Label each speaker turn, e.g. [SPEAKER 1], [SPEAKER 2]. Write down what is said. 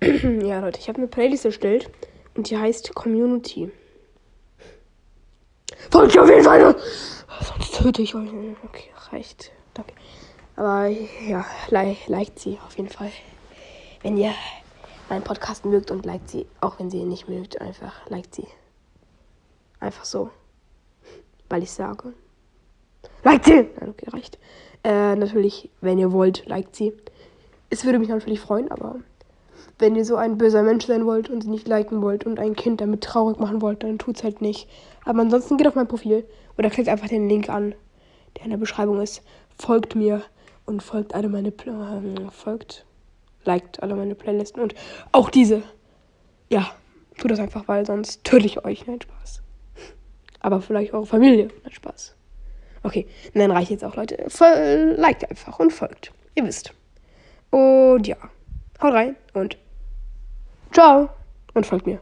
[SPEAKER 1] ja, Leute, ich habe eine Playlist erstellt und die heißt Community. Folgt ihr auf jeden Fall! Sonst töte ich euch. Okay, reicht. Danke. Aber ja, li liked sie auf jeden Fall. Wenn ihr meinen Podcast mögt und liked sie, auch wenn sie ihn nicht mögt, einfach liked sie. Einfach so. Weil ich sage. Liked sie! Nein, okay, reicht. Äh, natürlich, wenn ihr wollt, liked sie. Es würde mich natürlich freuen, aber wenn ihr so ein böser Mensch sein wollt und sie nicht liken wollt und ein Kind damit traurig machen wollt, dann tut's halt nicht. Aber ansonsten geht auf mein Profil oder klickt einfach den Link an, der in der Beschreibung ist. Folgt mir und folgt alle meine äh, folgt, liked alle meine Playlisten und auch diese. Ja, tut das einfach, weil sonst töte ich euch. Nein, Spaß. Aber vielleicht eure Familie. Nein, Spaß. Okay, nein, reicht jetzt auch, Leute. Voll, liked einfach und folgt. Ihr wisst. Und ja, haut rein und ciao. Und folgt mir.